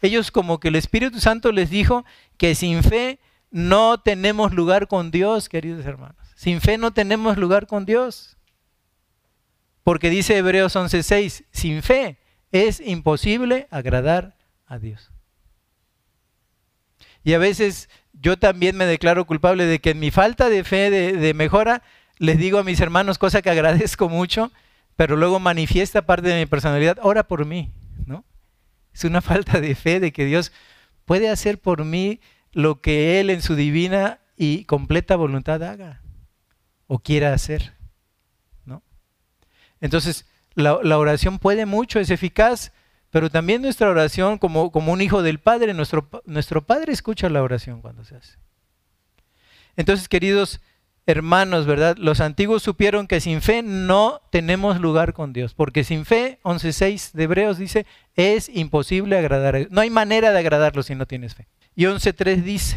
Ellos como que el Espíritu Santo les dijo que sin fe no tenemos lugar con Dios, queridos hermanos. Sin fe no tenemos lugar con Dios. Porque dice Hebreos 11:6, sin fe es imposible agradar a Dios. Y a veces yo también me declaro culpable de que en mi falta de fe, de, de mejora, les digo a mis hermanos, cosa que agradezco mucho, pero luego manifiesta parte de mi personalidad, ora por mí. Es una [LAUGHS] falta de fe de que Dios puede hacer por mí lo que Él en su divina y completa voluntad haga o quiera hacer, ¿no? Entonces, la, oración puede mucho, es eficaz, pero también nuestra oración como, un hijo del Padre, nuestro Padre escucha la oración cuando se hace. Entonces, queridos, hermanos, ¿verdad? Los antiguos supieron que sin fe no tenemos lugar con Dios, porque sin fe, 11.6 de Hebreos dice, es imposible agradar a Dios. No hay manera de agradarlo si no tienes fe. Y 11.3 dice,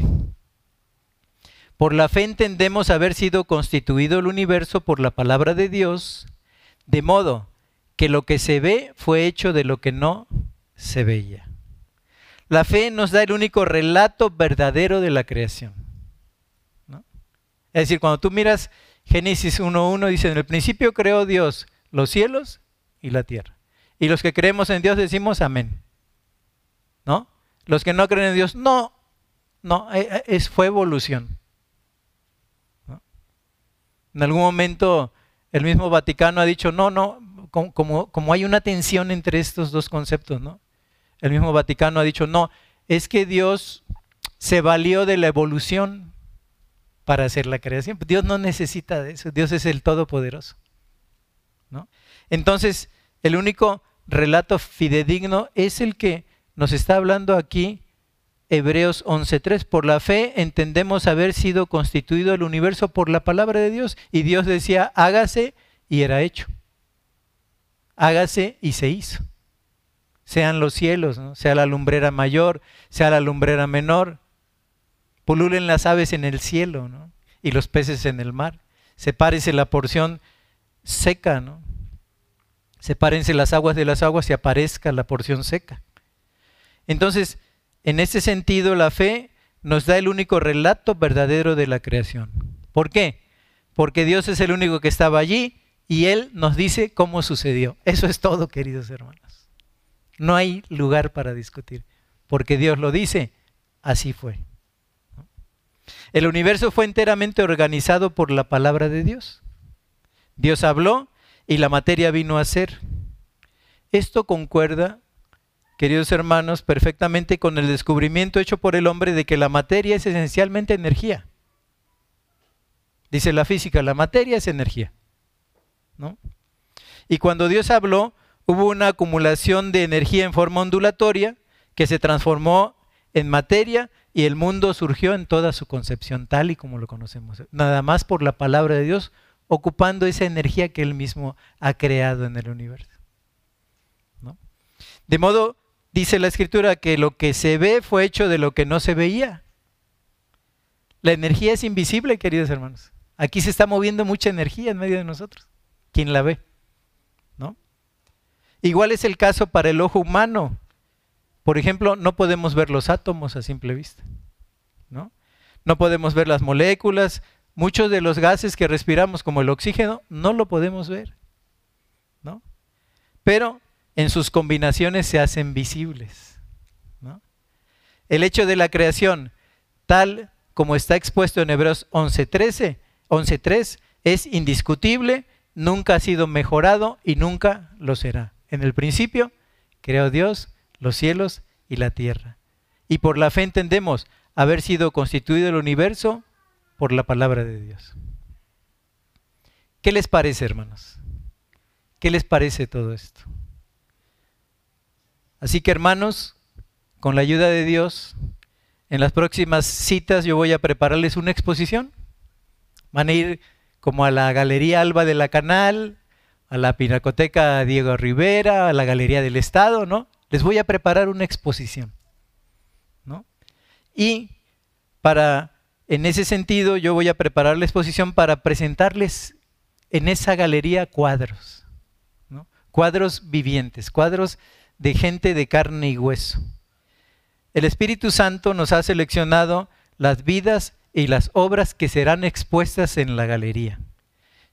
por la fe entendemos haber sido constituido el universo por la palabra de Dios, de modo que lo que se ve fue hecho de lo que no se veía. La fe nos da el único relato verdadero de la creación. Es decir, cuando tú miras Génesis 1.1, dice, en el principio creó Dios los cielos y la tierra. Y los que creemos en Dios decimos amén. ¿No? Los que no creen en Dios, no, no, eh, eh, es, fue evolución. En algún momento el mismo Vaticano ha dicho, no, no, como, como hay una tensión entre estos dos conceptos, ¿no? El mismo Vaticano ha dicho, no, es que Dios se valió de la evolución para hacer la creación. Dios no necesita de eso, Dios es el Todopoderoso. ¿no? Entonces, el único relato fidedigno es el que nos está hablando aquí Hebreos 11.3. Por la fe entendemos haber sido constituido el universo por la palabra de Dios. Y Dios decía, hágase y era hecho. Hágase y se hizo. Sean los cielos, sea la lumbrera mayor, sea la lumbrera menor, Pululen las aves en el cielo ¿no? y los peces en el mar. Sepárese la porción seca, ¿no? Sepárense las aguas de las aguas y aparezca la porción seca. Entonces, en ese sentido, la fe nos da el único relato verdadero de la creación. ¿Por qué? Porque Dios es el único que estaba allí y Él nos dice cómo sucedió. Eso es todo, queridos hermanos. No hay lugar para discutir. Porque Dios lo dice, así fue. El universo fue enteramente organizado por la palabra de Dios. Dios habló y la materia vino a ser. Esto concuerda queridos hermanos, perfectamente con el descubrimiento hecho por el hombre de que la materia es esencialmente energía. Dice la física, la materia es energía. ¿no? Y cuando Dios habló, hubo una acumulación de energía en forma ondulatoria que se transformó en materia y el mundo surgió en toda su concepción tal y como lo conocemos. Nada más por la palabra de Dios, ocupando esa energía que Él mismo ha creado en el universo. ¿no? De modo dice la escritura que lo que se ve fue hecho de lo que no se veía. La energía es invisible, queridos hermanos. Aquí se está moviendo mucha energía en medio de nosotros. ¿Quién la ve? ¿No? Igual es el caso para el ojo humano. Por ejemplo, no podemos ver los átomos a simple vista. ¿no? no podemos ver las moléculas. Muchos de los gases que respiramos, como el oxígeno, no lo podemos ver. ¿no? Pero en sus combinaciones se hacen visibles. El hecho de la creación, tal como está expuesto en Hebreos 11.13, 11.3, es indiscutible, nunca ha sido mejorado y nunca lo será. En el principio creó Dios los cielos y la tierra. Y por la fe entendemos haber sido constituido el universo por la palabra de Dios. ¿Qué les parece, hermanos? ¿Qué les parece todo esto? Así que hermanos, con la ayuda de Dios, en las próximas citas yo voy a prepararles una exposición. Van a ir como a la Galería Alba de la Canal, a la Pinacoteca Diego Rivera, a la Galería del Estado, ¿no? Les voy a preparar una exposición, ¿no? Y para, en ese sentido, yo voy a preparar la exposición para presentarles en esa galería cuadros, ¿no? Cuadros vivientes, cuadros de gente de carne y hueso. El Espíritu Santo nos ha seleccionado las vidas y las obras que serán expuestas en la galería.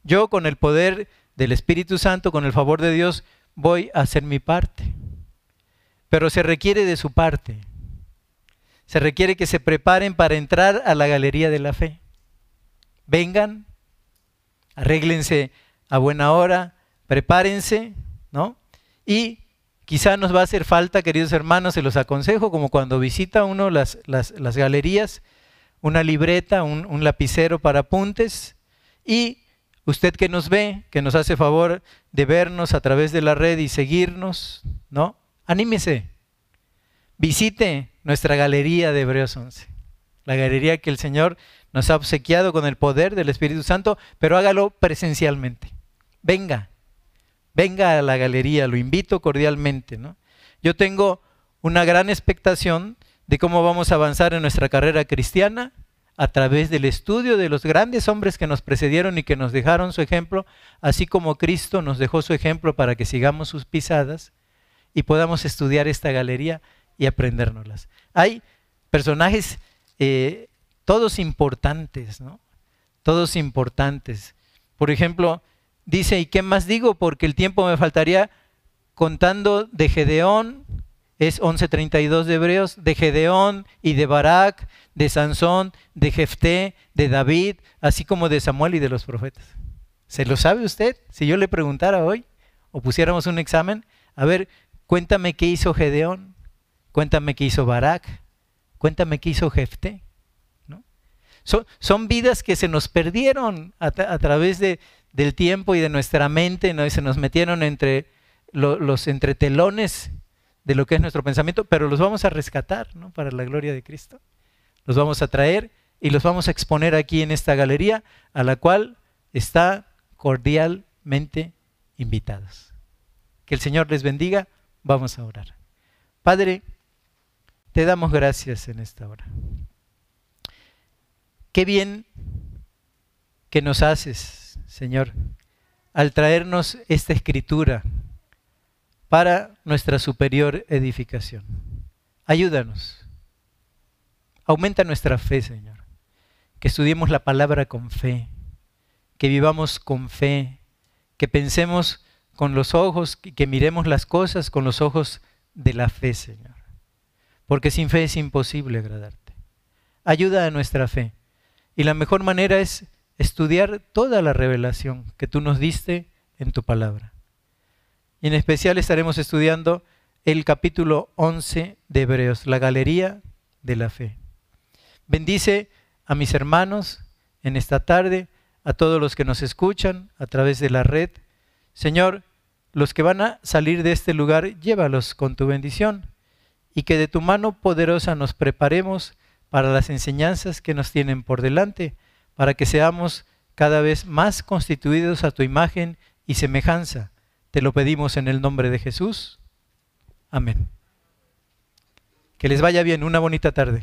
Yo con el poder del Espíritu Santo, con el favor de Dios, voy a hacer mi parte. Pero se requiere de su parte. Se requiere que se preparen para entrar a la galería de la fe. Vengan, arréglense a buena hora, prepárense, ¿no? Y Quizá nos va a hacer falta, queridos hermanos, se los aconsejo, como cuando visita uno las, las, galerías, una libreta, un, un, lapicero para apuntes y usted que nos ve, que nos hace favor de vernos a través de la red y seguirnos, ¿no? Anímese, visite nuestra galería de Hebreos 11, la galería que el Señor nos ha obsequiado con el poder del Espíritu Santo, pero hágalo presencialmente. Venga, venga a la galería, lo invito cordialmente. ¿no? Yo tengo una gran expectación de cómo vamos a avanzar en nuestra carrera cristiana a través del estudio de los grandes hombres que nos precedieron y que nos dejaron su ejemplo, así como Cristo nos dejó su ejemplo para que sigamos sus pisadas y podamos estudiar esta galería y aprendérnoslas. Hay personajes eh, todos importantes, ¿no? Todos importantes. Por ejemplo, Dice, ¿y qué más digo? Porque el tiempo me faltaría contando de Gedeón, es 11.32 de Hebreos, de Gedeón y de Barak, de Sansón, de Jefté, de David, así como de Samuel y de los profetas. ¿Se lo sabe usted? Si yo le preguntara hoy o pusiéramos un examen, a ver, cuéntame qué hizo Gedeón, cuéntame qué hizo Barak, cuéntame qué hizo Jefté. ¿no? Son, vidas que se nos perdieron a través de, del tiempo y de nuestra mente, ¿no? se nos metieron entre los entretelones de lo que es nuestro pensamiento, pero los vamos a rescatar ¿no? para la gloria de Cristo. Los vamos a traer y los vamos a exponer aquí en esta galería, a la cual está cordialmente invitados. Que el Señor les bendiga. Vamos a orar. Padre, te damos gracias en esta hora. Qué bien que nos haces Señor, al traernos esta escritura para nuestra superior edificación. Ayúdanos. Aumenta nuestra fe, Señor. Que estudiemos la palabra con fe, que vivamos con fe, que pensemos con los ojos, que miremos las cosas con los ojos de la fe, Señor. Porque sin fe es imposible agradarte. Ayuda a nuestra fe. Y la mejor manera es estudiar toda la revelación que tú nos diste en tu palabra. Y en especial estaremos estudiando el capítulo 11 de Hebreos, la galería de la fe. Bendice a mis hermanos en esta tarde, a todos los que nos escuchan a través de la red. Señor, los que van a salir de este lugar, llévalos con tu bendición y que de tu mano poderosa nos preparemos para las enseñanzas que nos tienen por delante, para que seamos cada vez más constituidos a tu imagen y semejanza. Te lo pedimos en el nombre de Jesús. Amén. Que les vaya bien, una bonita tarde.